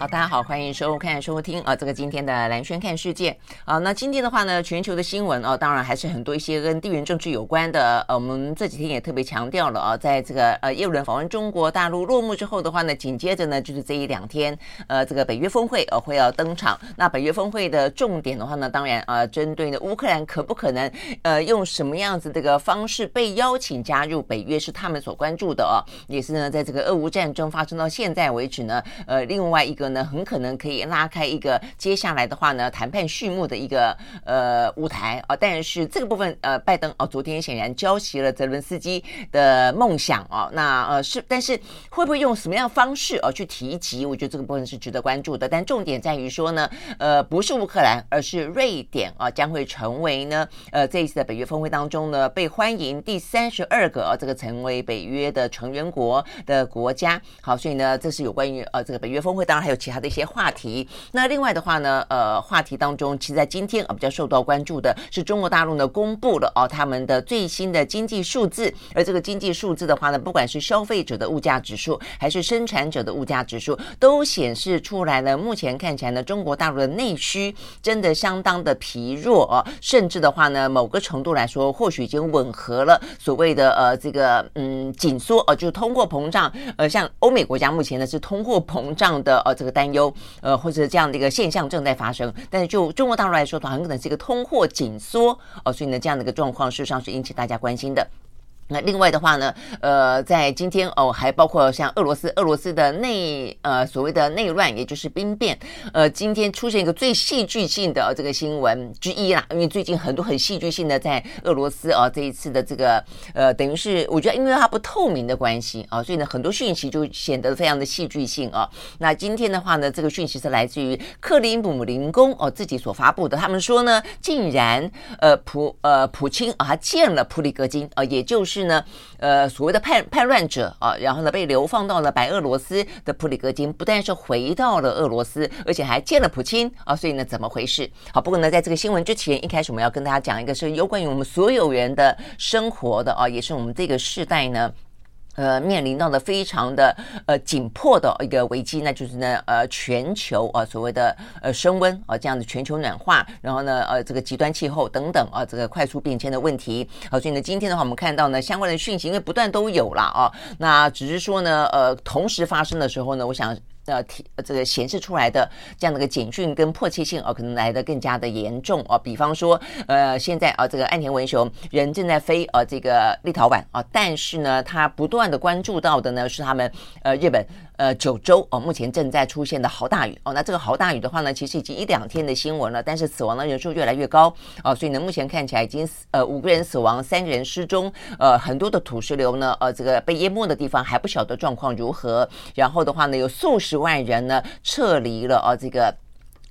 好，大家好，欢迎收看、收听啊，这个今天的蓝轩看世界啊。那今天的话呢，全球的新闻啊，当然还是很多一些跟地缘政治有关的。呃，我们这几天也特别强调了啊，在这个呃，叶伦访问中国大陆落幕之后的话呢，紧接着呢就是这一两天，呃，这个北约峰会呃会要登场。那北约峰会的重点的话呢，当然啊，针对呢乌克兰可不可能呃用什么样子这个方式被邀请加入北约，是他们所关注的啊。也是呢，在这个俄乌战争发生到现在为止呢，呃，另外一个。呢，很可能可以拉开一个接下来的话呢，谈判序幕的一个呃舞台啊。但是这个部分呃，拜登哦，昨天显然浇熄了泽伦斯基的梦想啊。那呃是，但是会不会用什么样的方式啊去提及？我觉得这个部分是值得关注的。但重点在于说呢，呃，不是乌克兰，而是瑞典啊，将会成为呢呃这一次的北约峰会当中呢被欢迎第三十二个啊这个成为北约的成员国的国家。好，所以呢，这是有关于呃这个北约峰会，当然还有。其他的一些话题，那另外的话呢，呃，话题当中，其实在今天啊比较受到关注的是中国大陆呢公布了哦他们的最新的经济数字，而这个经济数字的话呢，不管是消费者的物价指数，还是生产者的物价指数，都显示出来呢，目前看起来呢，中国大陆的内需真的相当的疲弱哦，甚至的话呢，某个程度来说，或许已经吻合了所谓的呃这个嗯紧缩哦，就是通货膨胀，呃，像欧美国家目前呢是通货膨胀的呃这个。担忧，呃，或者这样的一个现象正在发生，但是就中国大陆来说的话，很可能是一个通货紧缩哦，所以呢，这样的一个状况事实上是引起大家关心的。那另外的话呢，呃，在今天哦，还包括像俄罗斯，俄罗斯的内呃所谓的内乱，也就是兵变，呃，今天出现一个最戏剧性的这个新闻之一啦，因为最近很多很戏剧性的在俄罗斯啊，这一次的这个呃，等于是我觉得因为它不透明的关系啊，所以呢很多讯息就显得非常的戏剧性啊。那今天的话呢，这个讯息是来自于克里姆林宫哦自己所发布的，他们说呢，竟然呃普呃普京啊见了普里戈金啊，也就是。是呢，呃，所谓的叛叛乱者啊，然后呢被流放到了白俄罗斯的普里戈金，不但是回到了俄罗斯，而且还见了普京啊，所以呢，怎么回事？好，不过呢，在这个新闻之前，一开始我们要跟大家讲一个是有关于我们所有人的生活的啊，也是我们这个世代呢。呃，面临到的非常的呃紧迫的一个危机，那就是呢呃全球啊、呃、所谓的呃升温啊、呃、这样的全球暖化，然后呢呃这个极端气候等等啊、呃、这个快速变迁的问题。好、呃，所以呢今天的话我们看到呢相关的讯息，因为不断都有了啊，那只是说呢呃同时发生的时候呢，我想。呃，提这个显示出来的这样的一个简讯跟迫切性哦，可能来的更加的严重哦。比方说，呃，现在啊，这个岸田文雄人正在飞呃这个立陶宛啊，但是呢，他不断的关注到的呢是他们呃日本。呃，九州哦，目前正在出现的豪大雨。哦，那这个豪大雨的话呢，其实已经一两天的新闻了，但是死亡的人数越来越高。哦，所以呢，目前看起来已经死呃五个人死亡，三个人失踪，呃，很多的土石流呢，呃，这个被淹没的地方还不晓得状况如何，然后的话呢，有数十万人呢撤离了哦，这个。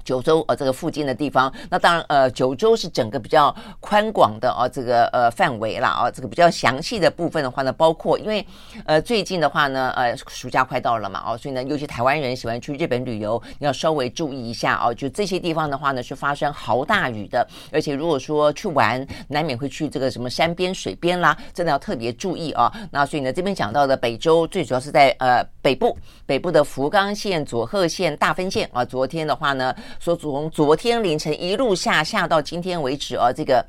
九州呃，这个附近的地方，那当然呃，九州是整个比较宽广的啊，这个呃范围啦啊，这个比较详细的部分的话呢，包括因为呃最近的话呢，呃暑假快到了嘛哦，所以呢，尤其台湾人喜欢去日本旅游，你要稍微注意一下哦，就这些地方的话呢是发生豪大雨的，而且如果说去玩，难免会去这个什么山边、水边啦，真的要特别注意啊。那所以呢，这边讲到的北州最主要是在呃北部，北部的福冈县、佐贺县、大分县啊，昨天的话呢。说从昨天凌晨一路下下到今天为止啊，这个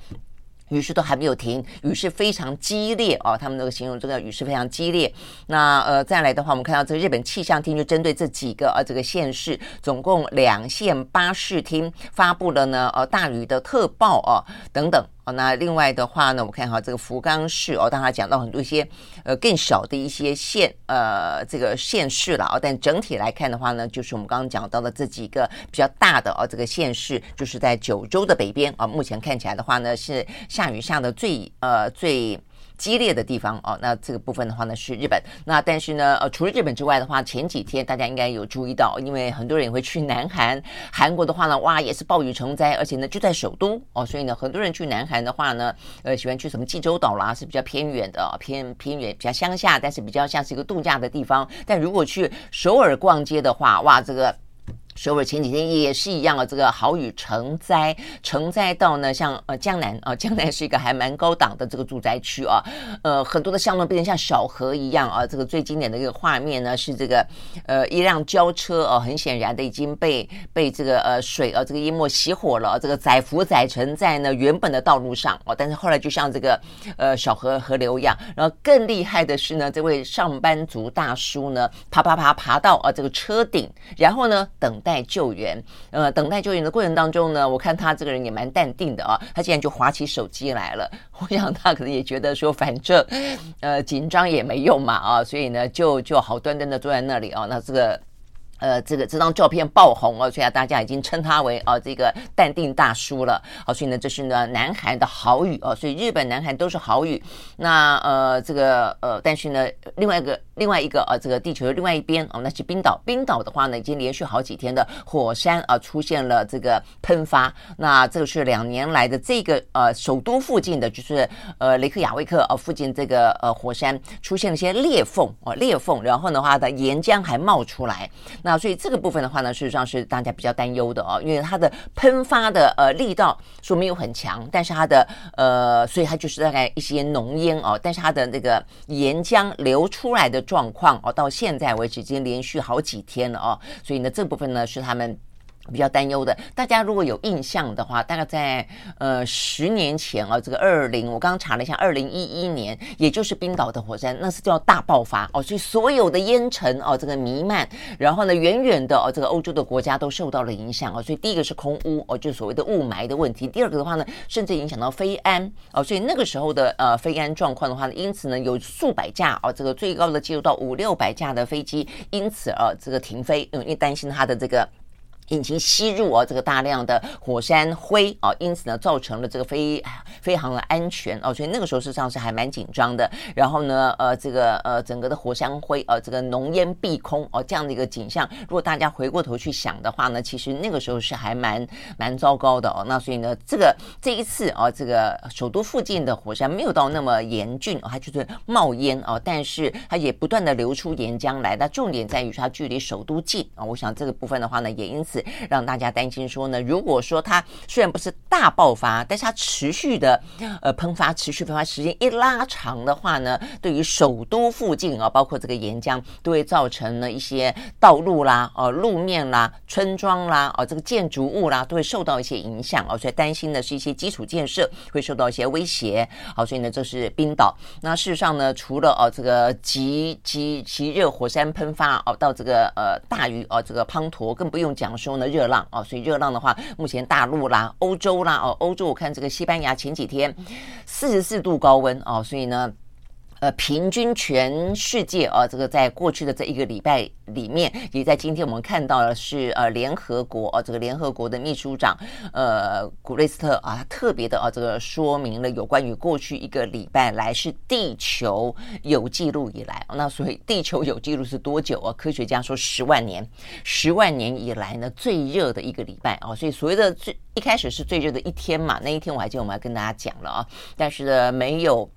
雨势都还没有停，雨势非常激烈啊。他们那个形容这个雨势非常激烈。那呃再来的话，我们看到这个日本气象厅就针对这几个呃这个县市，总共两县八市厅发布了呢呃大雨的特报啊等等。那另外的话呢，我看哈这个福冈市哦，当然讲到很多一些呃更小的一些县呃这个县市了哦，但整体来看的话呢，就是我们刚刚讲到的这几个比较大的哦这个县市，就是在九州的北边啊，目前看起来的话呢是下雨下的最呃最。激烈的地方哦，那这个部分的话呢是日本。那但是呢，呃，除了日本之外的话，前几天大家应该有注意到，因为很多人也会去南韩，韩国的话呢，哇，也是暴雨成灾，而且呢就在首都哦，所以呢，很多人去南韩的话呢，呃，喜欢去什么济州岛啦，是比较偏远的，偏偏远，比较乡下，但是比较像是一个度假的地方。但如果去首尔逛街的话，哇，这个。首尔前几天也是一样啊，这个豪雨成灾，成灾到呢，像呃江南啊，江南是一个还蛮高档的这个住宅区啊，呃很多的巷弄变成像小河一样啊。这个最经典的一个画面呢是这个呃一辆轿车哦、啊，很显然的已经被被这个呃水啊这个淹没熄火了，这个载浮载沉在呢原本的道路上哦，但是后来就像这个呃小河河流一样，然后更厉害的是呢，这位上班族大叔呢爬爬爬爬到啊这个车顶，然后呢等。待待救援，呃，等待救援的过程当中呢，我看他这个人也蛮淡定的啊，他竟然就划起手机来了。我想他可能也觉得说，反正呃紧张也没用嘛啊，所以呢就就好端端的坐在那里啊，那这个。呃，这个这张照片爆红哦，所以啊大家已经称他为啊、呃、这个淡定大叔了。好，所以呢，这是呢南韩的豪雨哦，所以日本、南韩都是豪雨。那呃这个呃，但是呢，另外一个另外一个呃这个地球的另外一边哦，那是冰岛。冰岛的话呢，已经连续好几天的火山啊、出现了这个喷发。那这个是两年来的这个呃首都附近的，就是呃雷克雅未克啊、呃、附近这个呃火山出现了一些裂缝哦裂缝，然后的话的岩浆还冒出来。那那所以这个部分的话呢，事实上是大家比较担忧的哦，因为它的喷发的呃力道说明有很强，但是它的呃，所以它就是大概一些浓烟哦，但是它的那个岩浆流出来的状况哦，到现在为止已经连续好几天了哦，所以呢，这部分呢是他们。比较担忧的，大家如果有印象的话，大概在呃十年前啊，这个二零，我刚刚查了一下，二零一一年，也就是冰岛的火山，那是叫大爆发哦，所以所有的烟尘哦，这个弥漫，然后呢，远远的哦，这个欧洲的国家都受到了影响哦，所以第一个是空污哦，就所谓的雾霾的问题，第二个的话呢，甚至影响到飞安哦，所以那个时候的呃飞安状况的话呢，因此呢，有数百架哦，这个最高的记录到五六百架的飞机因此而这个停飞，因为担心它的这个。引擎吸入哦，这个大量的火山灰哦，因此呢，造成了这个飞飞航的安全哦，所以那个时候事实上是还蛮紧张的。然后呢，呃，这个呃，整个的火山灰呃，这个浓烟蔽空哦，这样的一个景象，如果大家回过头去想的话呢，其实那个时候是还蛮蛮糟糕的哦。那所以呢，这个这一次哦，这个首都附近的火山没有到那么严峻，它就是冒烟哦，但是它也不断的流出岩浆来。那重点在于它距离首都近啊，我想这个部分的话呢，也因此。让大家担心说呢，如果说它虽然不是大爆发，但是它持续的呃喷发，持续喷发时间一拉长的话呢，对于首都附近啊，包括这个岩浆，都会造成了一些道路啦、呃路面啦、村庄啦、哦这个建筑物啦，都会受到一些影响哦，所以担心的是一些基础建设会受到一些威胁。好，所以呢，这是冰岛。那事实上呢，除了哦这个极极极热火山喷发哦，到这个呃大雨哦这个滂沱，更不用讲说。的热浪哦，所以热浪的话，目前大陆啦、欧洲啦哦，欧洲我看这个西班牙前几天四十四度高温哦，所以呢。呃，平均全世界啊，这个在过去的这一个礼拜里面，也在今天我们看到了是呃，联合国啊，这个联合国的秘书长呃，古瑞斯特啊，他特别的啊，这个说明了有关于过去一个礼拜来是地球有记录以来，那所以地球有记录是多久啊？科学家说十万年，十万年以来呢最热的一个礼拜啊，所以所谓的最一开始是最热的一天嘛，那一天我还记得我们还跟大家讲了啊，但是呢没有。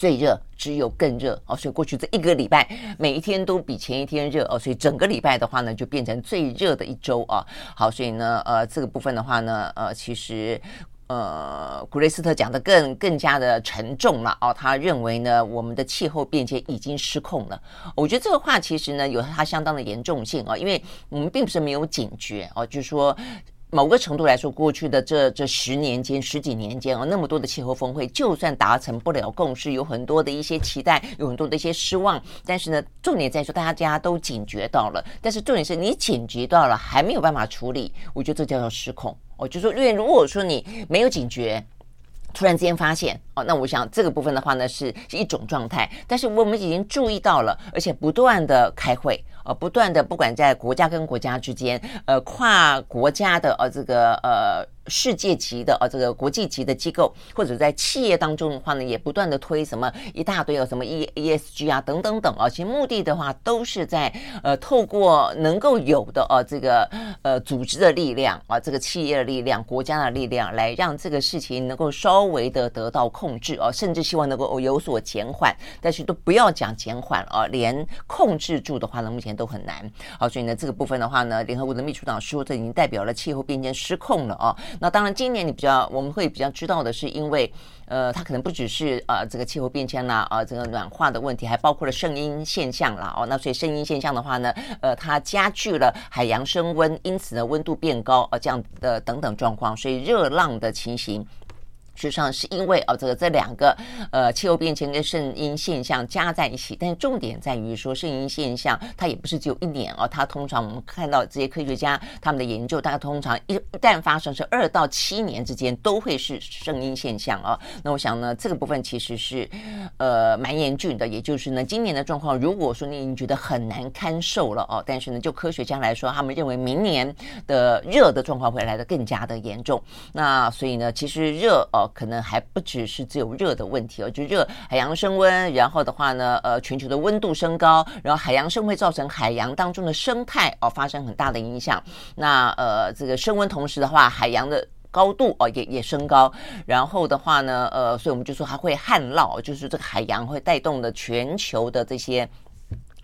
最热只有更热哦，所以过去这一个礼拜每一天都比前一天热哦，所以整个礼拜的话呢，就变成最热的一周啊。好，所以呢，呃，这个部分的话呢，呃，其实呃，古雷斯特讲的更更加的沉重了哦。他认为呢，我们的气候变迁已经失控了。我觉得这个话其实呢，有它相当的严重性啊，因为我们并不是没有警觉哦，就是说。某个程度来说，过去的这这十年间、十几年间啊，那么多的气候峰会，就算达成不了共识，有很多的一些期待，有很多的一些失望。但是呢，重点在说，大家都警觉到了。但是重点是你警觉到了，还没有办法处理，我觉得这叫做失控。我就说，因为如果说你没有警觉。突然之间发现哦，那我想这个部分的话呢是是一种状态，但是我们已经注意到了，而且不断的开会，呃，不断的不管在国家跟国家之间，呃，跨国家的呃这个呃。世界级的啊，这个国际级的机构，或者在企业当中的话呢，也不断的推什么一大堆有什么 E E S G 啊等等等啊，其实目的的话都是在呃透过能够有的啊这个呃组织的力量啊，这个企业的力量、国家的力量，来让这个事情能够稍微的得到控制啊，甚至希望能够有所减缓，但是都不要讲减缓啊，连控制住的话呢，目前都很难啊，所以呢这个部分的话呢，联合国的秘书长说，这已经代表了气候变迁失控了啊。那当然，今年你比较我们会比较知道的是，因为呃，它可能不只是呃这个气候变迁啦，啊、呃，这个暖化的问题，还包括了声音现象啦，哦，那所以声音现象的话呢，呃，它加剧了海洋升温，因此呢，温度变高，呃，这样的等等状况，所以热浪的情形。实际上是因为哦，这个这两个呃气候变迁跟圣婴现象加在一起，但重点在于说圣婴现象它也不是只有一年哦，它通常我们看到这些科学家他们的研究，大概通常一一旦发生是二到七年之间都会是圣婴现象哦。那我想呢，这个部分其实是呃蛮严峻的，也就是呢，今年的状况，如果说你已经觉得很难堪受了哦，但是呢，就科学家来说，他们认为明年的热的状况会来得更加的严重。那所以呢，其实热哦。可能还不只是只有热的问题哦，就热海洋升温，然后的话呢，呃，全球的温度升高，然后海洋升会造成海洋当中的生态哦发生很大的影响。那呃，这个升温同时的话，海洋的高度哦也也升高，然后的话呢，呃，所以我们就说它会旱涝，就是这个海洋会带动的全球的这些。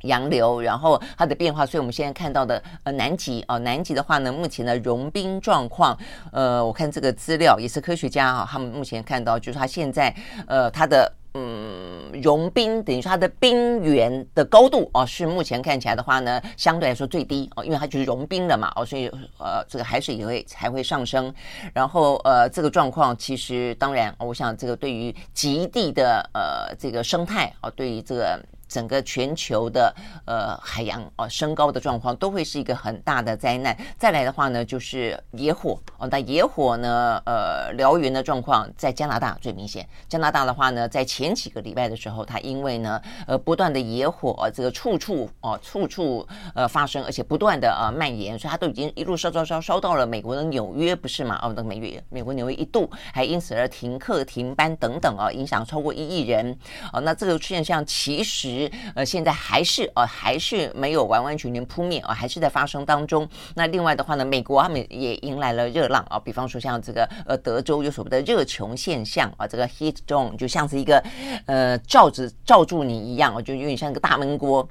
洋流，然后它的变化，所以我们现在看到的呃南极哦，南极的话呢，目前的融冰状况，呃，我看这个资料也是科学家啊，他们目前看到就是它现在呃它的嗯融冰，等于说它的冰原的高度哦，是目前看起来的话呢，相对来说最低哦，因为它就是融冰了嘛哦，所以呃这个海水也会才会上升，然后呃这个状况其实当然，我想这个对于极地的呃这个生态哦，对于这个。整个全球的呃海洋哦升高的状况都会是一个很大的灾难。再来的话呢，就是野火哦。那野火呢，呃，燎原的状况在加拿大最明显。加拿大的话呢，在前几个礼拜的时候，它因为呢，呃，不断的野火，呃，这个处处哦，处处呃发生，而且不断的呃蔓延，所以它都已经一路烧烧烧烧到了美国的纽约，不是吗？哦，那美约美国纽约一度还因此而停课停班等等啊，影响超过一亿人。哦，那这个现象其实。呃，现在还是呃，还是没有完完全全扑灭啊，还是在发生当中。那另外的话呢，美国他们也迎来了热浪啊，比方说像这个呃，德州有所谓的热穹现象啊，这个 heat dome 就像是一个呃罩子罩住你一样，就有点像一个大闷锅。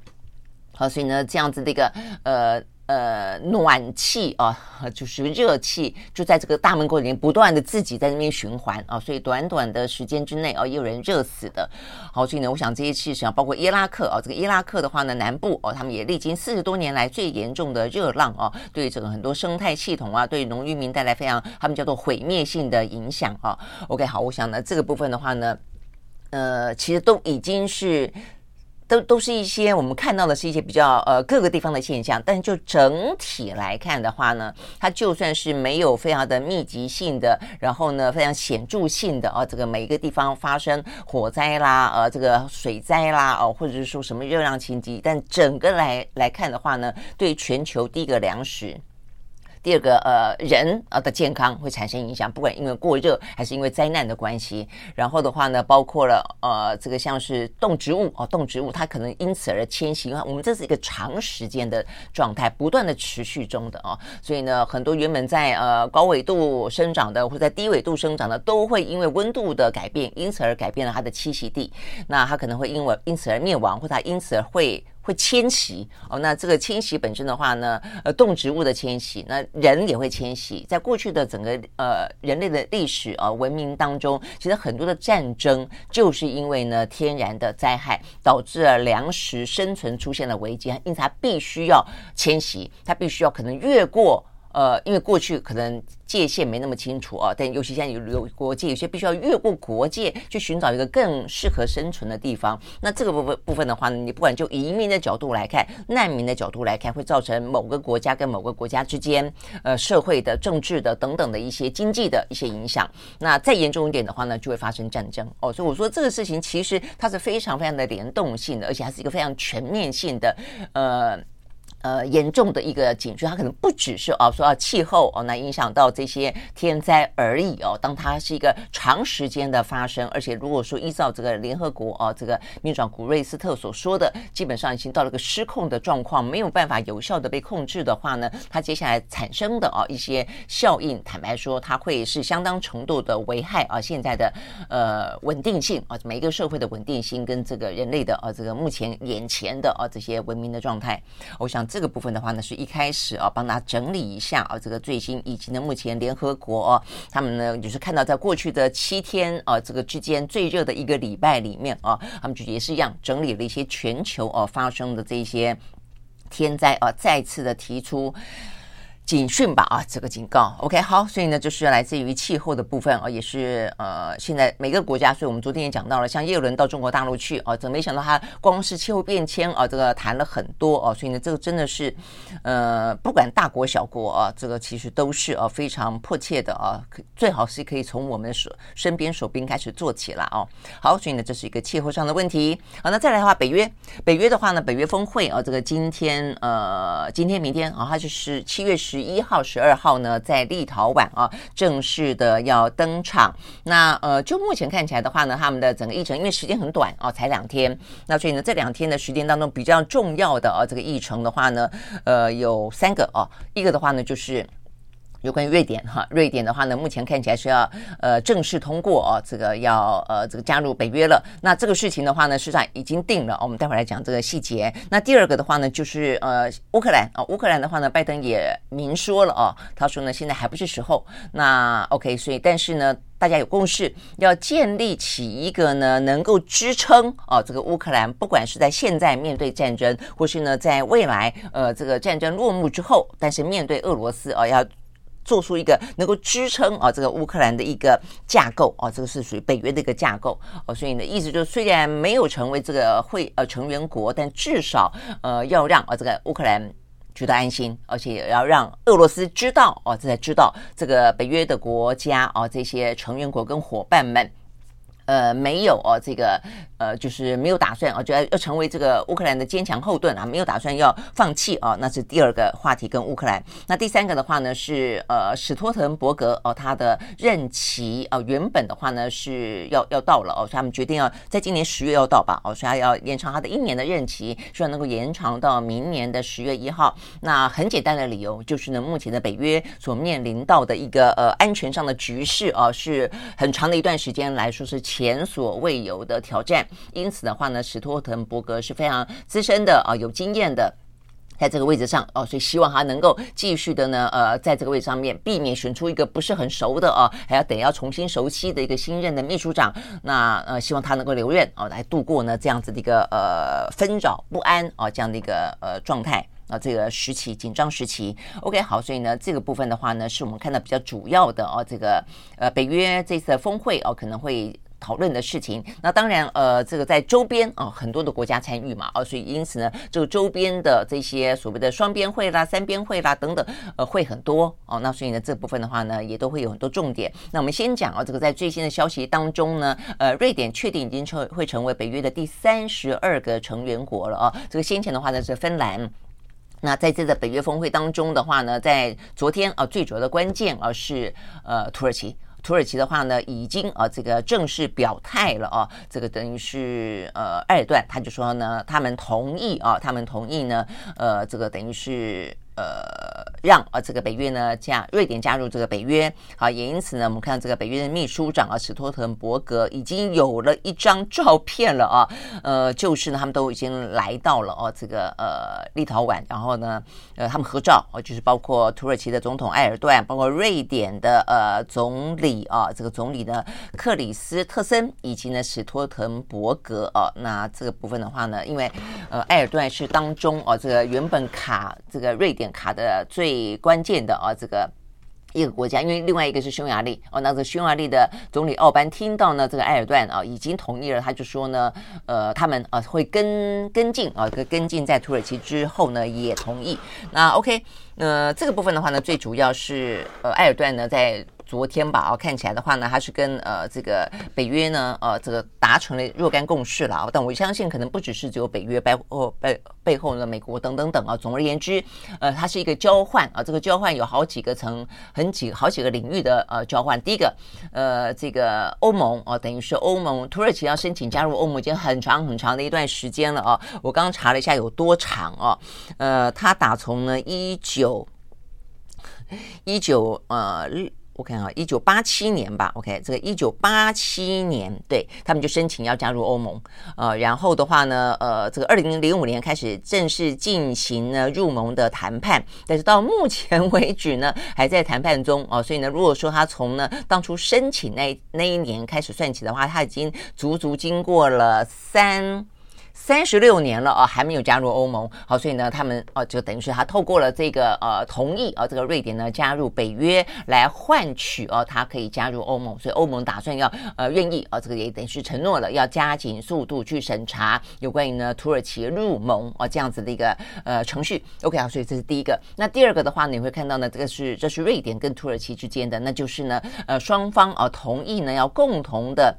好，所以呢，这样子的一个呃。呃，暖气啊，就是热气，就在这个大门口里面不断的自己在那边循环啊，所以短短的时间之内啊，也有人热死的。好，所以呢，我想这些事实上包括伊拉克啊，这个伊拉克的话呢，南部哦，他们也历经四十多年来最严重的热浪啊，对整个很多生态系统啊，对农渔民带来非常他们叫做毁灭性的影响啊。OK，好，我想呢，这个部分的话呢，呃，其实都已经是。都都是一些我们看到的是一些比较呃各个地方的现象，但就整体来看的话呢，它就算是没有非常的密集性的，然后呢非常显著性的啊，这个每一个地方发生火灾啦，呃这个水灾啦，哦或者是说什么热浪情急，但整个来来看的话呢，对全球第一个粮食。第二个呃人啊的健康会产生影响，不管因为过热还是因为灾难的关系。然后的话呢，包括了呃这个像是动植物哦，动植物它可能因此而迁徙，因为我们这是一个长时间的状态，不断的持续中的哦。所以呢，很多原本在呃高纬度生长的或者在低纬度生长的，都会因为温度的改变，因此而改变了它的栖息地。那它可能会因为因此而灭亡，或它因此而会。会迁徙哦，那这个迁徙本身的话呢，呃，动植物的迁徙，那人也会迁徙。在过去的整个呃人类的历史啊、文明当中，其实很多的战争就是因为呢天然的灾害导致了粮食生存出现了危机，因此它必须要迁徙，它必须要可能越过。呃，因为过去可能界限没那么清楚啊，但尤其现在有有国界，有些必须要越过国界去寻找一个更适合生存的地方。那这个部分部分的话呢，你不管就移民的角度来看，难民的角度来看，会造成某个国家跟某个国家之间，呃，社会的、政治的等等的一些经济的一些影响。那再严重一点的话呢，就会发生战争哦。所以我说这个事情其实它是非常非常的联动性的，而且还是一个非常全面性的，呃。呃，严重的一个警讯，它可能不只是哦，说到气候哦，那影响到这些天灾而已哦。当它是一个长时间的发生，而且如果说依照这个联合国哦，这个秘书长古瑞斯特所说的，基本上已经到了个失控的状况，没有办法有效的被控制的话呢，它接下来产生的哦一些效应，坦白说，它会是相当程度的危害啊，现在的呃稳定性啊，每一个社会的稳定性跟这个人类的啊，这个目前眼前的啊这些文明的状态，我想。这个部分的话呢，是一开始啊，帮他整理一下啊，这个最新以及呢，目前联合国啊，他们呢就是看到在过去的七天啊，这个之间最热的一个礼拜里面啊，他们就也是一样整理了一些全球啊发生的这些天灾啊，再次的提出。警讯吧啊，这个警告，OK，好，所以呢，就是来自于气候的部分啊，也是呃，现在每个国家，所以我们昨天也讲到了，像叶伦到中国大陆去啊，怎没想到他光是气候变迁啊，这个谈了很多啊，所以呢，这个真的是呃，不管大国小国啊，这个其实都是啊非常迫切的啊，最好是可以从我们的手身边手边开始做起来啊。好，所以呢，这是一个气候上的问题。好，那再来的话，北约，北约的话呢，北约峰会啊，这个今天呃，今天明天啊，它就是七月十。十一号、十二号呢，在立陶宛啊，正式的要登场。那呃，就目前看起来的话呢，他们的整个议程，因为时间很短哦，才两天。那所以呢，这两天的时间当中比较重要的啊，这个议程的话呢，呃，有三个啊，一个的话呢就是。有关于瑞典哈，瑞典的话呢，目前看起来是要呃正式通过哦，这个要呃这个加入北约了。那这个事情的话呢，实际上已经定了。我们待会儿来讲这个细节。那第二个的话呢，就是呃乌克兰啊，乌克兰的话呢，拜登也明说了哦，他说呢现在还不是时候。那 OK，所以但是呢，大家有共识，要建立起一个呢能够支撑哦这个乌克兰，不管是在现在面对战争，或是呢在未来呃这个战争落幕之后，但是面对俄罗斯哦要。做出一个能够支撑啊这个乌克兰的一个架构啊，这个是属于北约的一个架构哦，所以呢，意思就是虽然没有成为这个会呃成员国，但至少呃要让啊这个乌克兰觉得安心，而且也要让俄罗斯知道哦，这才知道这个北约的国家啊这些成员国跟伙伴们。呃，没有哦，这个呃，就是没有打算哦，就要要成为这个乌克兰的坚强后盾啊，没有打算要放弃哦，那是第二个话题跟乌克兰。那第三个的话呢是呃，史托滕伯格哦，他的任期哦，原本的话呢是要要到了哦，所以他们决定要在今年十月要到吧哦，所以他要延长他的一年的任期，希望能够延长到明年的十月一号。那很简单的理由就是呢，目前的北约所面临到的一个呃安全上的局势啊，是很长的一段时间来说是。前所未有的挑战，因此的话呢，史托滕伯格是非常资深的啊，有经验的，在这个位置上哦，所以希望他能够继续的呢，呃，在这个位置上面，避免选出一个不是很熟的啊，还要等要重新熟悉的一个新任的秘书长。那呃，希望他能够留任哦，来度过呢这样子的一个呃纷扰不安啊这样的一个呃状态。啊，这个时期紧张时期，OK，好，所以呢，这个部分的话呢，是我们看到比较主要的哦，这个呃，北约这次的峰会哦，可能会讨论的事情。那当然，呃，这个在周边啊，很多的国家参与嘛，啊，所以因此呢，这个周边的这些所谓的双边会啦、三边会啦等等，呃，会很多哦。那所以呢，这部分的话呢，也都会有很多重点。那我们先讲啊，这个在最新的消息当中呢，呃，瑞典确定已经成会成为北约的第三十二个成员国了啊。这个先前的话呢是芬兰。那在这个北约峰会当中的话呢，在昨天啊，最主要的关键啊是呃土耳其，土耳其的话呢已经啊这个正式表态了啊，这个等于是呃二段他就说呢，他们同意啊，他们同意呢，呃这个等于是。呃，让啊这个北约呢加瑞典加入这个北约，好，也因此呢，我们看到这个北约的秘书长啊史托滕伯格已经有了一张照片了啊，呃，就是呢他们都已经来到了哦这个呃立陶宛，然后呢呃他们合照哦，就是包括土耳其的总统埃尔段，包括瑞典的呃总理啊这个总理呢克里斯特森以及呢史托滕伯格啊，那这个部分的话呢，因为呃，埃尔段是当中哦，这个原本卡这个瑞典卡的最最关键的啊，这个。一个国家，因为另外一个是匈牙利哦，那这个匈牙利的总理奥班听到呢，这个埃尔段啊已经同意了，他就说呢，呃，他们啊会跟跟进啊，跟跟进在土耳其之后呢也同意。那 OK，那，这个部分的话呢，最主要是呃埃尔段呢在。昨天吧，哦，看起来的话呢，他是跟呃这个北约呢，呃这个达成了若干共识了啊，但我相信可能不只是只有北约，背后背背后呢，美国等等等啊。总而言之，呃，它是一个交换啊，这个交换有好几个层，很几好几个领域的呃交换。第一个，呃，这个欧盟啊，等于是欧盟，土耳其要申请加入欧盟已经很长很长的一段时间了啊。我刚刚查了一下有多长啊，呃，他打从呢一九一九呃。我看啊，一九八七年吧，OK，这个一九八七年，对他们就申请要加入欧盟，呃，然后的话呢，呃，这个二零零五年开始正式进行呢入盟的谈判，但是到目前为止呢，还在谈判中哦，所以呢，如果说他从呢当初申请那那一年开始算起的话，他已经足足经过了三。三十六年了啊，还没有加入欧盟。好，所以呢，他们哦，就等于是他透过了这个呃同意啊，这个瑞典呢加入北约来换取哦，他可以加入欧盟。所以欧盟打算要呃愿意啊，这个也等于是承诺了要加紧速度去审查有关于呢土耳其入盟啊这样子的一个呃程序。OK 啊，所以这是第一个。那第二个的话呢，你会看到呢，这个是这是瑞典跟土耳其之间的，那就是呢呃双方啊同意呢要共同的。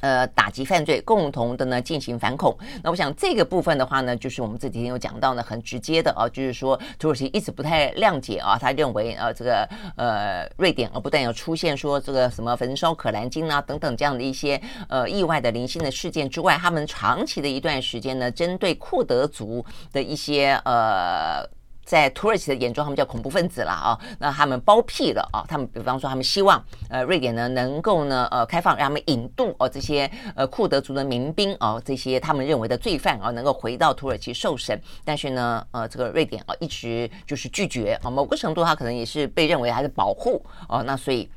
呃，打击犯罪，共同的呢进行反恐。那我想这个部分的话呢，就是我们这几天有讲到呢，很直接的啊，就是说土耳其一直不太谅解啊，他认为呃这个呃瑞典啊不但有出现说这个什么焚烧可兰经啊等等这样的一些呃意外的零星的事件之外，他们长期的一段时间呢，针对库德族的一些呃。在土耳其的眼中，他们叫恐怖分子了啊。那他们包庇了啊。他们比方说，他们希望呃瑞典呢能够呢呃开放，让他们引渡哦这些呃库德族的民兵啊，这些他们认为的罪犯啊，能够回到土耳其受审。但是呢呃这个瑞典啊一直就是拒绝啊。某个程度，他可能也是被认为还是保护哦。那所以。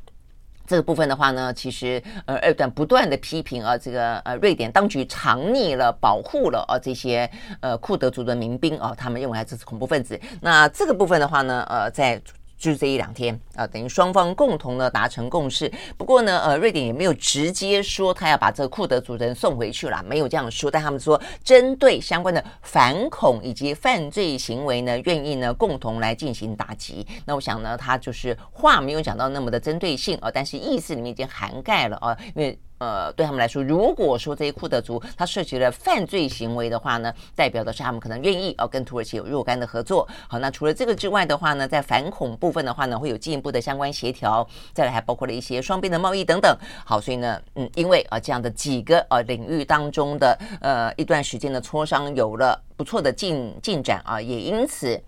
这个部分的话呢，其实呃，二段不断的批评啊，这个呃，瑞典当局藏匿了、保护了啊这些呃库德族的民兵啊，他们认为这是恐怖分子。那这个部分的话呢，呃，在。就是这一两天啊，等于双方共同呢达成共识。不过呢，呃，瑞典也没有直接说他要把这个库德族人送回去了，没有这样说。但他们说，针对相关的反恐以及犯罪行为呢，愿意呢共同来进行打击。那我想呢，他就是话没有讲到那么的针对性啊，但是意思里面已经涵盖了啊，因为。呃，对他们来说，如果说这些库德族他涉及了犯罪行为的话呢，代表的是他们可能愿意哦跟土耳其有若干的合作。好，那除了这个之外的话呢，在反恐部分的话呢，会有进一步的相关协调。再来还包括了一些双边的贸易等等。好，所以呢，嗯，因为啊这样的几个呃领域当中的呃一段时间的磋商有了不错的进进展啊，也因此。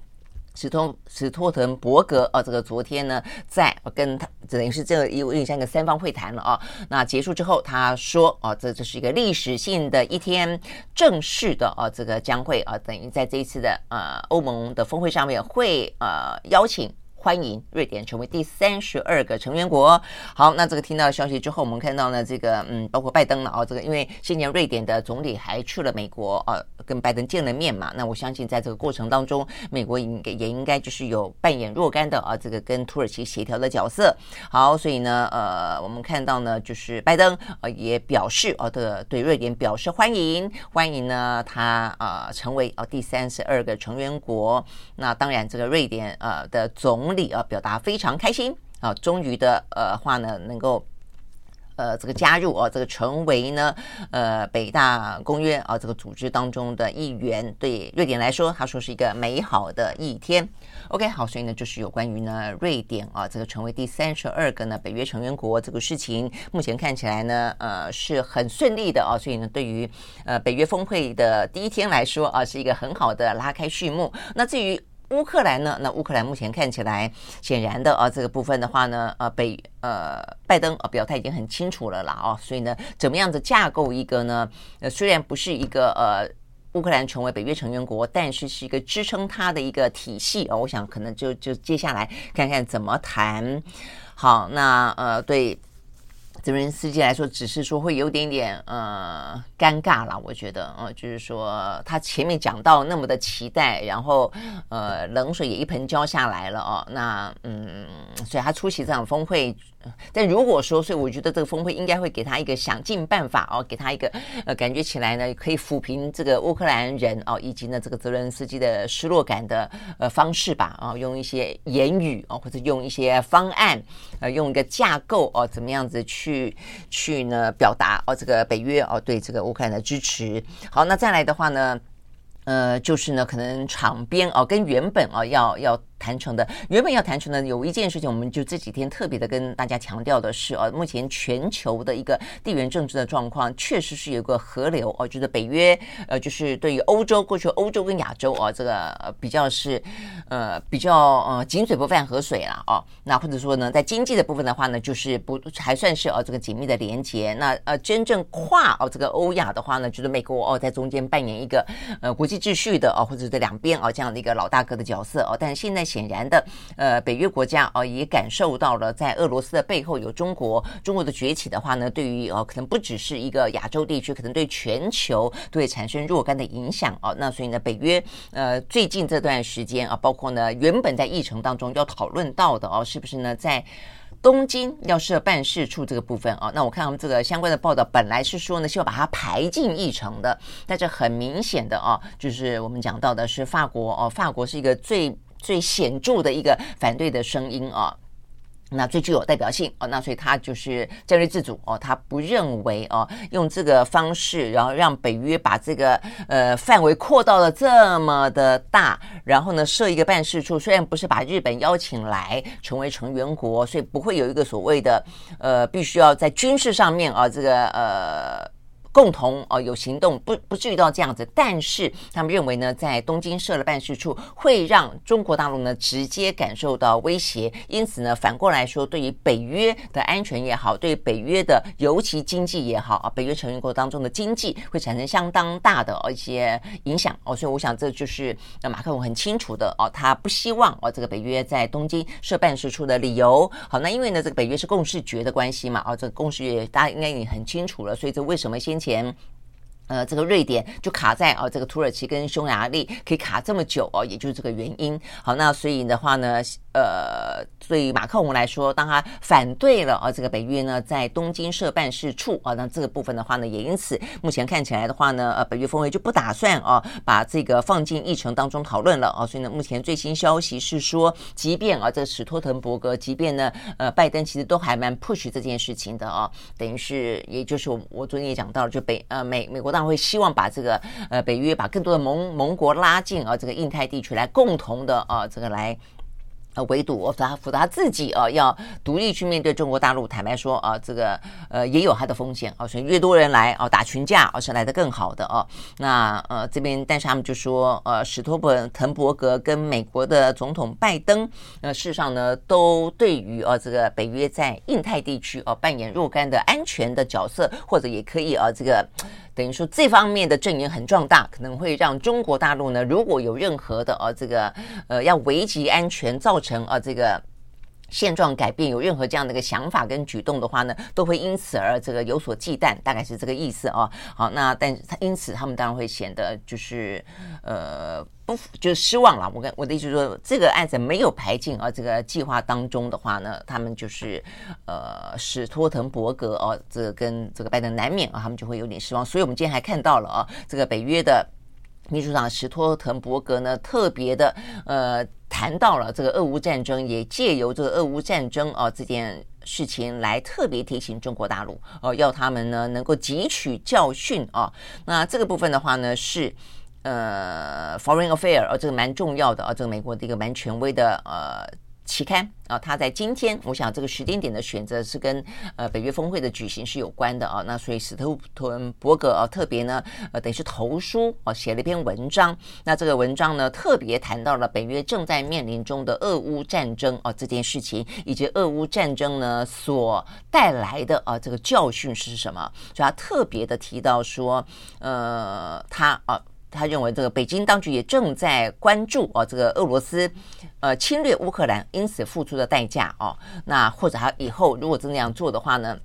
史托史托滕伯格啊，这个昨天呢，在跟他等于是这个有点像一个三方会谈了啊。那结束之后，他说啊，这这是一个历史性的一天，正式的啊，这个将会啊，等于在这一次的呃欧盟的峰会上面会呃邀请。欢迎瑞典成为第三十二个成员国。好，那这个听到消息之后，我们看到呢，这个嗯，包括拜登了啊，这个因为今年瑞典的总理还去了美国呃，跟拜登见了面嘛。那我相信在这个过程当中，美国应该也应该就是有扮演若干的啊，这个跟土耳其协调的角色。好，所以呢，呃，我们看到呢，就是拜登呃也表示啊，的对瑞典表示欢迎，欢迎呢他啊成为啊第三十二个成员国。那当然，这个瑞典呃的总力啊，表达非常开心啊，终于的呃话呢，能够呃这个加入啊，这个成为呢呃北大公约啊这个组织当中的一员，对瑞典来说，他说是一个美好的一天。OK，好，所以呢就是有关于呢瑞典啊这个成为第三十二个呢北约成员国这个事情，目前看起来呢呃是很顺利的啊，所以呢对于呃北约峰会的第一天来说啊是一个很好的拉开序幕。那至于乌克兰呢？那乌克兰目前看起来，显然的啊，这个部分的话呢，呃，北呃拜登啊表态已经很清楚了啦啊，所以呢，怎么样子架构一个呢？呃，虽然不是一个呃乌克兰成为北约成员国，但是是一个支撑它的一个体系啊。我想可能就就接下来看看怎么谈。好，那呃对。泽伦斯基来说，只是说会有点点呃尴尬啦。我觉得，呃，就是说他前面讲到那么的期待，然后呃冷水也一盆浇下来了哦。那嗯，所以他出席这场峰会。但如果说，所以我觉得这个峰会应该会给他一个想尽办法哦，给他一个呃感觉起来呢可以抚平这个乌克兰人哦以及呢这个泽伦斯基的失落感的呃方式吧啊、哦，用一些言语哦或者用一些方案呃用一个架构哦怎么样子去去去呢表达哦这个北约哦对这个乌克兰的支持。好，那再来的话呢，呃就是呢可能场边哦跟原本哦要要。谈成的原本要谈成的有一件事情，我们就这几天特别的跟大家强调的是，呃，目前全球的一个地缘政治的状况，确实是有个河流哦，就是北约，呃，就是对于欧洲过去欧洲跟亚洲啊，这个比较是呃比较呃井水不犯河水了哦。那或者说呢，在经济的部分的话呢，就是不还算是哦这个紧密的连接。那呃真正跨哦这个欧亚的话呢，就是美国哦在中间扮演一个呃国际秩序的哦，或者是在两边哦这样的一个老大哥的角色哦。但是现在。显然的，呃，北约国家哦，也感受到了在俄罗斯的背后有中国，中国的崛起的话呢，对于哦，可能不只是一个亚洲地区，可能对全球都会产生若干的影响哦。那所以呢，北约呃，最近这段时间啊，包括呢，原本在议程当中要讨论到的哦，是不是呢，在东京要设办事处这个部分啊？那我看他们这个相关的报道，本来是说呢，希望把它排进议程的，但是很明显的啊，就是我们讲到的是法国哦，法国是一个最。最显著的一个反对的声音啊，那最具有代表性哦，那所以他就是战略自主哦，他不认为哦，用这个方式，然后让北约把这个呃范围扩到了这么的大，然后呢设一个办事处，虽然不是把日本邀请来成为成员国，所以不会有一个所谓的呃必须要在军事上面啊这个呃。共同哦有行动，不不至于到这样子，但是他们认为呢，在东京设了办事处，会让中国大陆呢直接感受到威胁，因此呢，反过来说，对于北约的安全也好，对于北约的尤其经济也好啊，北约成员国当中的经济会产生相当大的一些影响哦，所以我想这就是那马克龙很清楚的哦，他不希望哦这个北约在东京设办事处的理由。好，那因为呢这个北约是共识决的关系嘛，哦这个共识大家应该已经很清楚了，所以这为什么先前，呃，这个瑞典就卡在啊，这个土耳其跟匈牙利可以卡这么久哦，也就是这个原因。好，那所以的话呢，呃，对于马克龙来说，当他反对了啊，这个北约呢在东京设办事处啊，那这个部分的话呢，也因此目前看起来的话呢，呃，北约峰会就不打算啊把这个放进议程当中讨论了啊。所以呢，目前最新消息是说，即便啊这个史托滕伯格，即便呢呃拜登其实都还蛮 push 这件事情的啊，等于是也就是我我昨天也讲到了，就北呃美美国大。会希望把这个呃北约把更多的盟盟国拉进啊这个印太地区来共同的啊这个来。呃，围堵他，否则他自己啊，要独立去面对中国大陆。坦白说啊，这个呃也有它的风险啊，所以越多人来啊，打群架，而、是来得更好的啊。那呃这边，但是他们就说，呃，史托本滕伯格跟美国的总统拜登，呃，事实上呢，都对于啊这个北约在印太地区啊扮演若干的安全的角色，或者也可以啊这个等于说这方面的阵营很壮大，可能会让中国大陆呢，如果有任何的呃这个呃要危及安全造。成呃，这个现状改变，有任何这样的一个想法跟举动的话呢，都会因此而这个有所忌惮，大概是这个意思啊。好，那但他因此他们当然会显得就是呃不就是失望了。我跟我的意思说，这个案子没有排进啊这个计划当中的话呢，他们就是呃史托滕伯格啊，这跟这个拜登难免啊，他们就会有点失望。所以我们今天还看到了啊，这个北约的。秘书长史托滕伯格呢，特别的呃谈到了这个俄乌战争，也借由这个俄乌战争啊这件事情来特别提醒中国大陆哦，要他们呢能够汲取教训啊。那这个部分的话呢是呃 Foreign Affair 啊，这个蛮重要的啊，这个美国的一个蛮权威的呃。期刊啊，他在今天，我想这个时间点的选择是跟呃北约峰会的举行是有关的啊。那所以史托滕伯格啊，特别呢呃等于是投书啊，写了一篇文章。那这个文章呢，特别谈到了北约正在面临中的俄乌战争啊这件事情，以及俄乌战争呢所带来的啊这个教训是什么？所以他特别的提到说，呃，他啊。他认为，这个北京当局也正在关注哦，这个俄罗斯呃侵略乌克兰因此付出的代价哦。那或者他以后如果真那样做的话呢，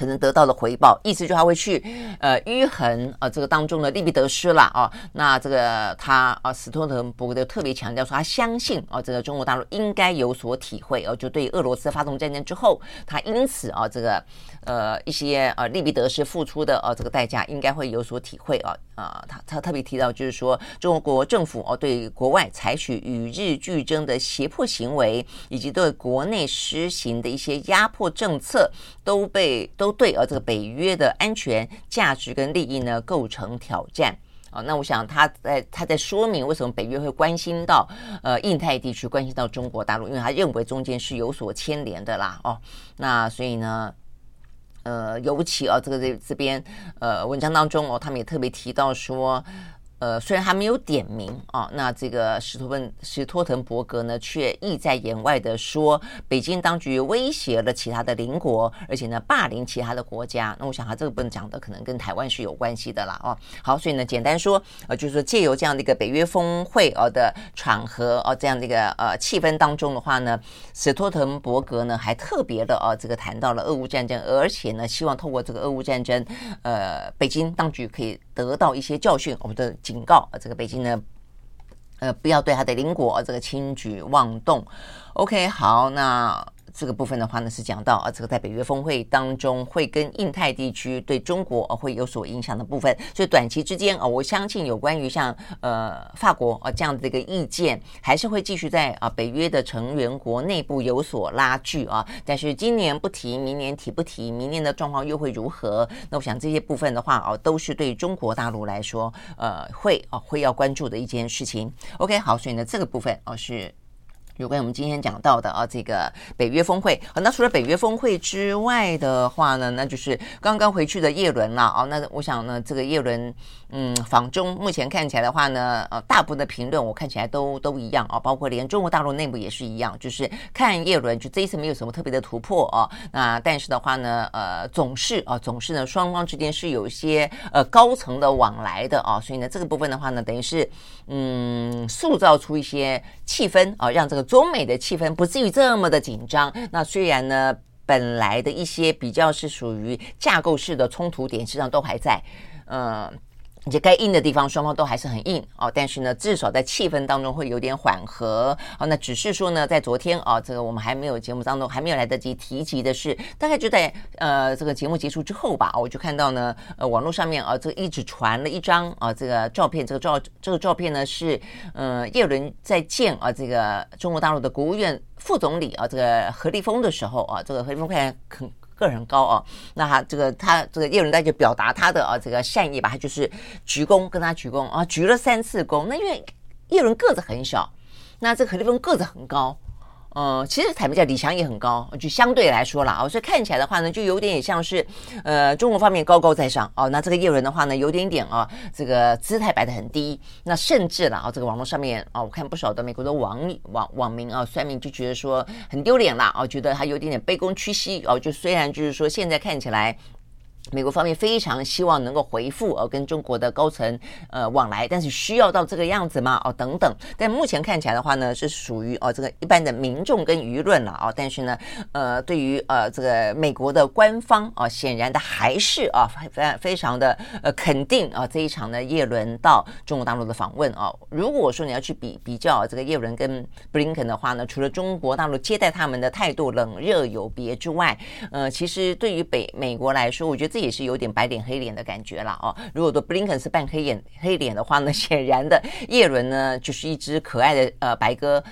可能得到的回报，意思就他会去呃迂衡啊这个当中的利弊得失了啊。那这个他啊史托滕伯格特别强调说，他相信啊这个中国大陆应该有所体会哦、啊，就对俄罗斯发动战争之后，他因此啊这个呃一些呃利弊得失付出的呃、啊、这个代价应该会有所体会啊啊。他他特别提到就是说，中国政府哦、啊、对国外采取与日俱增的胁迫行为，以及对国内施行的一些压迫政策都被都。对，而这个北约的安全价值跟利益呢，构成挑战啊。那我想他在他在说明为什么北约会关心到呃印太地区，关心到中国大陆，因为他认为中间是有所牵连的啦。哦，那所以呢，呃，尤其啊，这个这这边呃文章当中哦，他们也特别提到说。呃，虽然还没有点名啊，那这个史托文史托滕伯格呢，却意在言外的说，北京当局威胁了其他的邻国，而且呢，霸凌其他的国家。那我想他这个部分讲的可能跟台湾是有关系的啦。哦。好，所以呢，简单说，呃，就是说借由这样的一个北约峰会呃的场合哦，这样的一个呃气氛当中的话呢，史托滕伯格呢还特别的呃这个谈到了俄乌战争，而且呢，希望透过这个俄乌战争，呃，北京当局可以得到一些教训，我们的。警告，这个北京呢，呃，不要对他的邻国这个轻举妄动。OK，好，那。这个部分的话呢，是讲到啊，这个在北约峰会当中会跟印太地区对中国啊会有所影响的部分，所以短期之间啊，我相信有关于像呃法国啊这样的一个意见，还是会继续在啊北约的成员国内部有所拉锯啊。但是今年不提，明年提不提，明年的状况又会如何？那我想这些部分的话啊，都是对中国大陆来说，呃，会啊会要关注的一件事情。OK，好，所以呢这个部分啊是。有关我们今天讲到的啊，这个北约峰会，那除了北约峰会之外的话呢，那就是刚刚回去的叶伦了啊。那我想呢，这个叶伦，嗯，访中目前看起来的话呢，呃，大部分的评论我看起来都都一样啊，包括连中国大陆内部也是一样，就是看叶伦就这一次没有什么特别的突破啊。那但是的话呢，呃，总是啊，总是呢，双方之间是有一些呃高层的往来的啊，所以呢，这个部分的话呢，等于是嗯，塑造出一些气氛啊，让这个。中美的气氛不至于这么的紧张。那虽然呢，本来的一些比较是属于架构式的冲突点，实际上都还在，嗯。而且该硬的地方，双方都还是很硬哦。但是呢，至少在气氛当中会有点缓和。好，那只是说呢，在昨天啊，这个我们还没有节目当中还没有来得及提及的是，大概就在呃这个节目结束之后吧，我就看到呢，呃，网络上面啊，这个一直传了一张啊这个照片，这个照这个照片呢是呃叶伦在见啊这个中国大陆的国务院副总理啊这个何立峰的时候啊，这个何立峰看。个人高啊，那他这个他这个叶伦在就表达他的啊这个善意吧，他就是鞠躬跟他鞠躬啊，鞠了三次躬。那因为叶伦个子很小，那这个何立峰个子很高。呃，其实坦白讲，李强也很高，就相对来说了啊，所以看起来的话呢，就有点像是，呃，中国方面高高在上哦。那这个叶伦的话呢，有点点啊，这个姿态摆得很低。那甚至了啊，这个网络上面啊，我看不少的美国的网网网民啊，算命就觉得说很丢脸了啊，觉得他有点点卑躬屈膝哦。就虽然就是说现在看起来。美国方面非常希望能够回复呃跟中国的高层呃往来，但是需要到这个样子吗？哦等等，但目前看起来的话呢，是属于哦这个一般的民众跟舆论了啊。但是呢，呃，对于呃这个美国的官方啊，显然的还是啊非常非常的呃肯定啊这一场呢叶伦到中国大陆的访问啊。如果说你要去比比较这个叶伦跟布林肯的话呢，除了中国大陆接待他们的态度冷热有别之外，呃，其实对于北美国来说，我觉得。这也是有点白脸黑脸的感觉了哦。如果说布林肯是扮黑眼黑脸的话呢，显然的叶伦呢就是一只可爱的呃白鸽，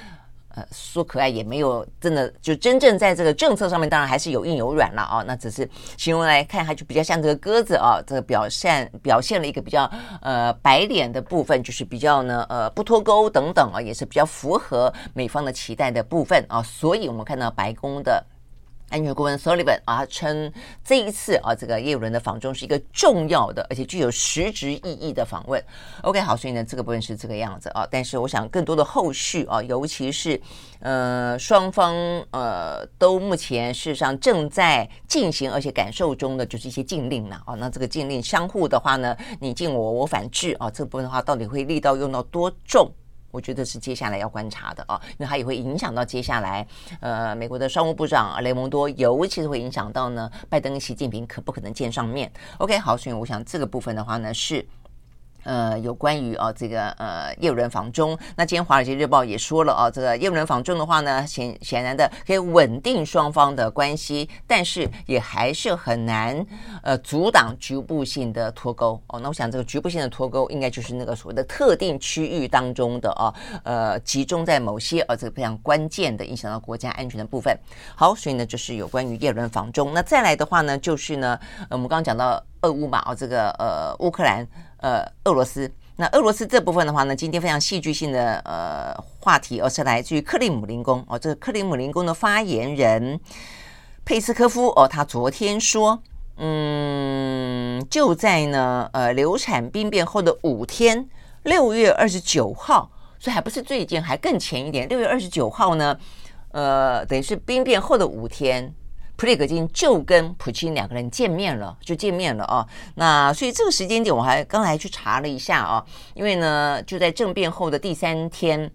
呃说可爱也没有真的就真正在这个政策上面，当然还是有硬有软了啊、那只是形容来看，它就比较像这个鸽子啊、这个表现表现了一个比较呃白脸的部分，就是比较呢呃不脱钩等等啊，也是比较符合美方的期待的部分啊。所以我们看到白宫的。安全顾问 Sullivan 啊，称这一次啊，这个叶伦的访中是一个重要的，而且具有实质意义的访问。OK，好，所以呢，这个部分是这个样子啊。但是我想更多的后续啊，尤其是呃，双方呃，都目前事实上正在进行，而且感受中的就是一些禁令了啊。那这个禁令相互的话呢，你禁我，我反制啊，这部分的话到底会力道用到多重？我觉得是接下来要观察的啊，因为它也会影响到接下来呃美国的商务部长雷蒙多，尤其是会影响到呢拜登跟习近平可不可能见上面。OK，好，所以我想这个部分的话呢是。呃，有关于啊这个呃叶伦访中，那今天《华尔街日报》也说了啊，这个叶伦访中的话呢，显显然的可以稳定双方的关系，但是也还是很难呃阻挡局部性的脱钩哦。那我想这个局部性的脱钩，应该就是那个所谓的特定区域当中的啊呃集中在某些呃这个非常关键的影响到国家安全的部分。好，所以呢就是有关于叶伦访中。那再来的话呢，就是呢，呃、我们刚刚讲到俄乌嘛，哦这个呃乌克兰。呃，俄罗斯，那俄罗斯这部分的话呢，今天非常戏剧性的呃话题，而是来自于克里姆林宫哦，这个克里姆林宫的发言人佩斯科夫哦，他昨天说，嗯，就在呢呃流产兵变后的五天，六月二十九号，所以还不是最近，还更前一点，六月二十九号呢，呃，等于是兵变后的五天。普里格金就跟普京两个人见面了，就见面了啊。那所以这个时间点，我还刚才去查了一下啊，因为呢，就在政变后的第三天，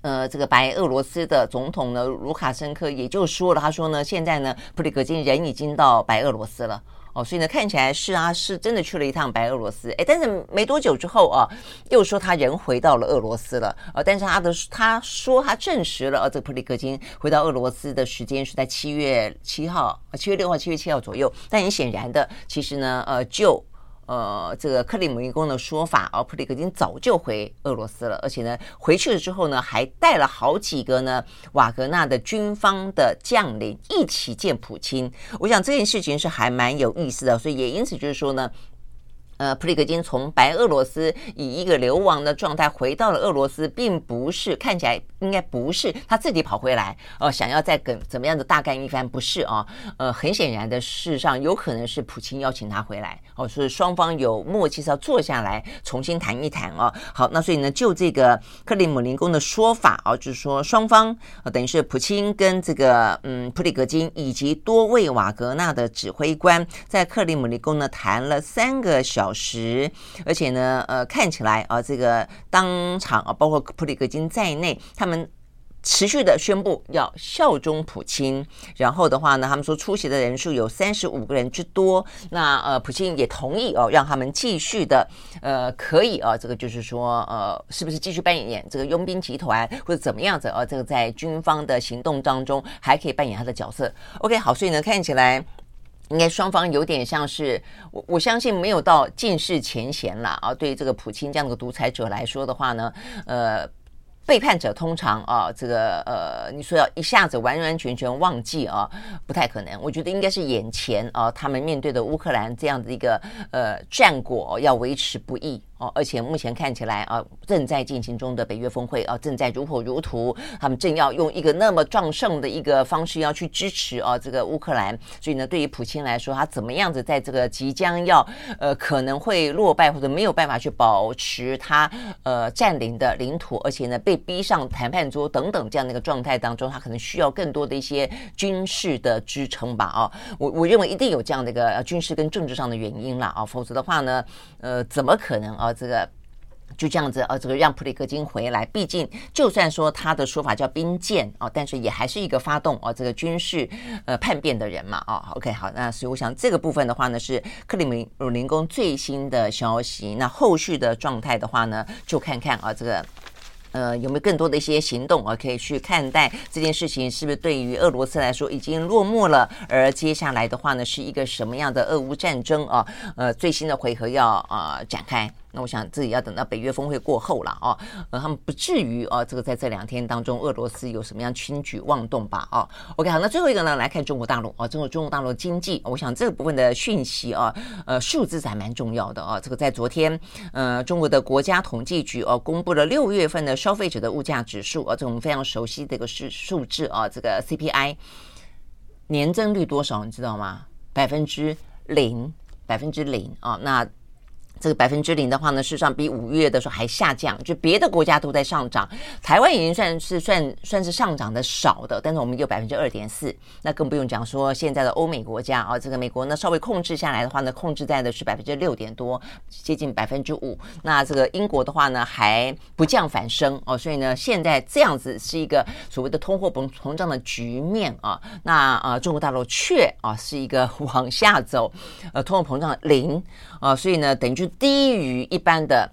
呃，这个白俄罗斯的总统呢，卢卡申科也就说了，他说呢，现在呢，普里格金人已经到白俄罗斯了。哦，所以呢，看起来是啊，是真的去了一趟白俄罗斯，哎，但是没多久之后啊，又说他人回到了俄罗斯了，呃，但是他的他说他证实了，呃，这个普里戈金回到俄罗斯的时间是在七月七号，七月六号、七月七号左右，但很显然的，其实呢，呃，就。呃，这个克里姆林宫的说法，而，普里戈金早就回俄罗斯了，而且呢，回去了之后呢，还带了好几个呢瓦格纳的军方的将领一起见普京。我想这件事情是还蛮有意思的，所以也因此就是说呢。呃，普里格金从白俄罗斯以一个流亡的状态回到了俄罗斯，并不是看起来应该不是他自己跑回来，呃，想要再跟怎么样的大干一番，不是啊，呃，很显然的，事实上有可能是普京邀请他回来，哦，所以双方有默契是要坐下来重新谈一谈哦。好，那所以呢，就这个克里姆林宫的说法啊，就是说双方呃，等于是普京跟这个嗯普里格金以及多位瓦格纳的指挥官在克里姆林宫呢谈了三个小。小时，而且呢，呃，看起来啊，这个当场啊，包括普里格金在内，他们持续的宣布要效忠普京。然后的话呢，他们说出席的人数有三十五个人之多。那呃，普京也同意哦，让他们继续的，呃，可以啊，这个就是说，呃，是不是继续扮演这个佣兵集团或者怎么样子啊？这个在军方的行动当中还可以扮演他的角色。OK，好，所以呢，看起来。应该双方有点像是我，我相信没有到尽释前嫌了啊。对于这个普京这样的独裁者来说的话呢，呃，背叛者通常啊，这个呃，你说要一下子完完全全忘记啊，不太可能。我觉得应该是眼前啊，他们面对的乌克兰这样的一个呃战果要维持不易。哦，而且目前看起来啊，正在进行中的北约峰会啊，正在如火如荼，他们正要用一个那么壮盛的一个方式要去支持啊这个乌克兰。所以呢，对于普京来说，他怎么样子在这个即将要呃可能会落败或者没有办法去保持他呃占领的领土，而且呢被逼上谈判桌等等这样的一个状态当中，他可能需要更多的一些军事的支撑吧？啊，我我认为一定有这样的一个军事跟政治上的原因了啊，否则的话呢，呃，怎么可能啊？这个就这样子，啊，这个让普里戈金回来，毕竟就算说他的说法叫兵谏啊，但是也还是一个发动啊这个军事呃叛变的人嘛啊。OK，好，那所以我想这个部分的话呢，是克里姆林宫最新的消息。那后续的状态的话呢，就看看啊这个。呃，有没有更多的一些行动啊，可以去看待这件事情是不是对于俄罗斯来说已经落幕了？而接下来的话呢，是一个什么样的俄乌战争啊？呃，最新的回合要啊展开。那我想自己要等到北约峰会过后了啊，呃，他们不至于啊，这个在这两天当中，俄罗斯有什么样轻举妄动吧？啊，OK，好，那最后一个呢，来看中国大陆啊，中国中国大陆经济，我想这个部分的讯息啊，呃，数字还蛮重要的啊。这个在昨天，呃，中国的国家统计局啊，公布了六月份的消费者的物价指数啊，这我们非常熟悉的一个数数字啊，这个 CPI 年增率多少？你知道吗？百分之零，百分之零啊，那。这个百分之零的话呢，事实上比五月的时候还下降，就别的国家都在上涨，台湾已经算是算算是上涨的少的，但是我们有百分之二点四，那更不用讲说现在的欧美国家啊，这个美国呢稍微控制下来的话呢，控制在的是百分之六点多，接近百分之五，那这个英国的话呢还不降反升哦，所以呢现在这样子是一个所谓的通货膨膨胀的局面啊，那呃中国大陆却啊是一个往下走，呃通货膨胀零啊，所以呢等于就。低于一般的。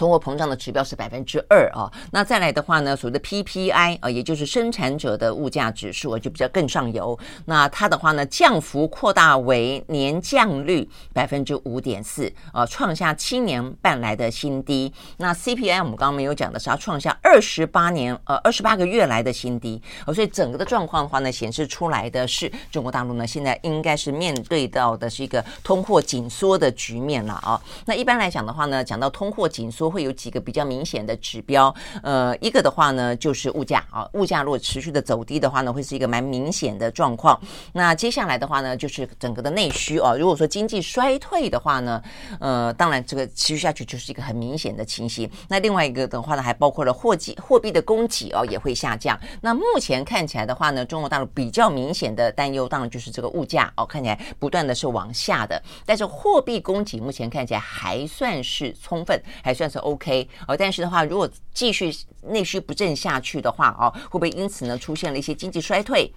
通货膨胀的指标是百分之二啊，那再来的话呢，所谓的 PPI 啊，也就是生产者的物价指数啊，就比较更上游。那它的话呢，降幅扩大为年降率百分之五点四啊，创下七年半来的新低。那 CPI 我们刚刚没有讲的是，它创下二十八年呃二十八个月来的新低。哦，所以整个的状况的话呢，显示出来的是中国大陆呢，现在应该是面对到的是一个通货紧缩的局面了啊。那一般来讲的话呢，讲到通货紧缩。会有几个比较明显的指标，呃，一个的话呢就是物价啊，物价如果持续的走低的话呢，会是一个蛮明显的状况。那接下来的话呢，就是整个的内需啊，如果说经济衰退的话呢，呃，当然这个持续下去就是一个很明显的情形。那另外一个的话呢，还包括了货币货币的供给哦也会下降。那目前看起来的话呢，中国大陆比较明显的担忧，当然就是这个物价哦，看起来不断的是往下的，但是货币供给目前看起来还算是充分，还算是。OK，哦，但是的话，如果继续内需不振下去的话，哦，会不会因此呢出现了一些经济衰退，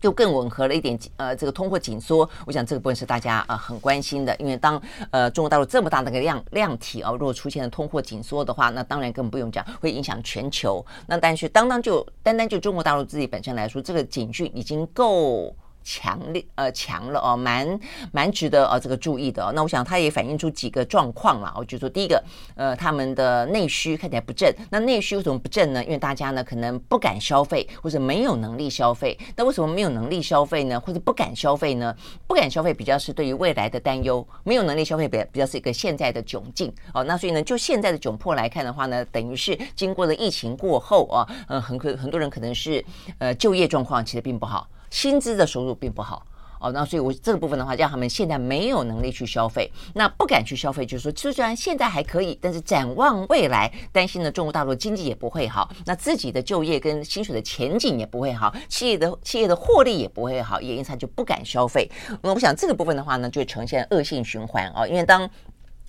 就更吻合了一点？呃，这个通货紧缩，我想这个部分是大家呃很关心的，因为当呃中国大陆这么大的个量量体哦，如果出现了通货紧缩的话，那当然更不用讲，会影响全球。那但是单单就单单就中国大陆自己本身来说，这个警讯已经够。强烈呃强了哦，蛮蛮值得呃这个注意的哦。那我想它也反映出几个状况了。我就说第一个，呃，他们的内需看起来不振。那内需为什么不振呢？因为大家呢可能不敢消费，或者没有能力消费。那为什么没有能力消费呢？或者不敢消费呢？不敢消费比较是对于未来的担忧，没有能力消费比比较是一个现在的窘境哦。那所以呢，就现在的窘迫来看的话呢，等于是经过了疫情过后啊，呃，很可很多人可能是呃就业状况其实并不好。薪资的收入并不好哦，那所以我这个部分的话，让他们现在没有能力去消费，那不敢去消费，就是说，虽然现在还可以，但是展望未来，担心呢中国大陆经济也不会好，那自己的就业跟薪水的前景也不会好，企业的企业的获利也不会好，也因此就不敢消费。那我想这个部分的话呢，就呈现恶性循环啊，因为当。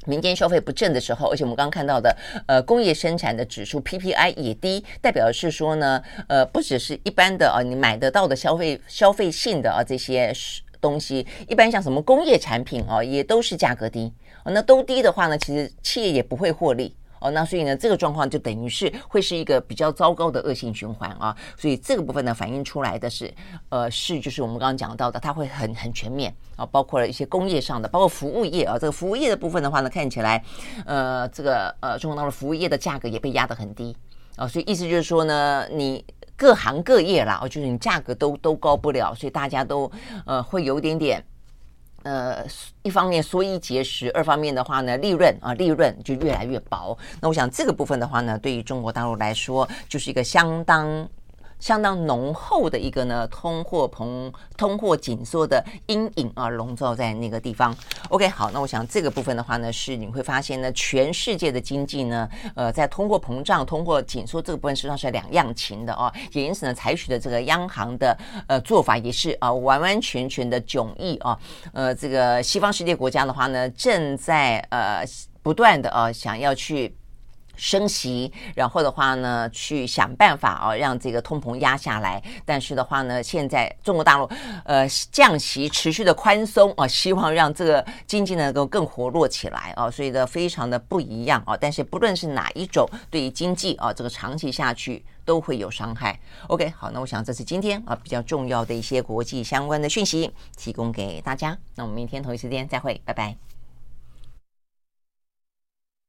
民间消费不振的时候，而且我们刚刚看到的，呃，工业生产的指数 PPI 也低，代表的是说呢，呃，不只是一般的啊，你买得到的消费消费性的啊这些东西，一般像什么工业产品啊，也都是价格低，那都低的话呢，其实企业也不会获利。哦，那所以呢，这个状况就等于是会是一个比较糟糕的恶性循环啊。所以这个部分呢，反映出来的是，呃，是就是我们刚刚讲到的，它会很很全面啊，包括了一些工业上的，包括服务业啊。这个服务业的部分的话呢，看起来，呃，这个呃，中国大陆服务业的价格也被压得很低啊。所以意思就是说呢，你各行各业啦，哦，就是你价格都都高不了，所以大家都呃会有点点。呃，一方面缩衣节食，二方面的话呢，利润啊，利润就越来越薄。那我想这个部分的话呢，对于中国大陆来说，就是一个相当。相当浓厚的一个呢，通货膨、通货紧缩的阴影啊，笼罩在那个地方。OK，好，那我想这个部分的话呢，是你会发现呢，全世界的经济呢，呃，在通货膨胀、通货紧缩这个部分实际上是两样情的哦，也因此呢，采取的这个央行的呃做法也是啊，完完全全的迥异啊。呃，这个西方世界国家的话呢，正在呃不断的啊想要去。升息，然后的话呢，去想办法啊，让这个通膨压下来。但是的话呢，现在中国大陆呃降息持续的宽松啊，希望让这个经济能够更活络起来啊，所以呢，非常的不一样啊。但是不论是哪一种，对于经济啊，这个长期下去都会有伤害。OK，好，那我想这是今天啊比较重要的一些国际相关的讯息，提供给大家。那我们明天同一时间再会，拜拜。